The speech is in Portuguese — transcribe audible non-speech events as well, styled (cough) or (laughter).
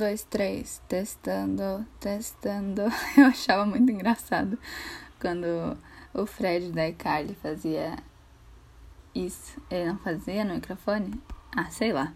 dois, três, testando, testando. (laughs) Eu achava muito engraçado quando o Fred da iCarly fazia isso. Ele não fazia no microfone? Ah, sei lá.